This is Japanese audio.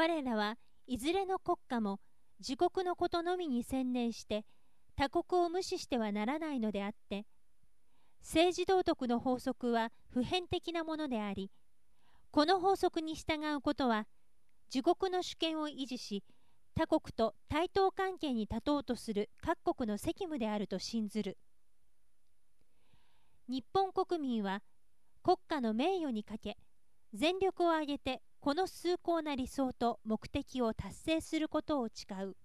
我らはいずれの国家も自国のことのみに専念して他国を無視してはならないのであって政治道徳の法則は普遍的なものでありこの法則に従うことは自国の主権を維持し他国と対等関係に立とうとする各国の責務であると信ずる。日本国民は国家の名誉にかけ全力を挙げてこの崇高な理想と目的を達成することを誓う。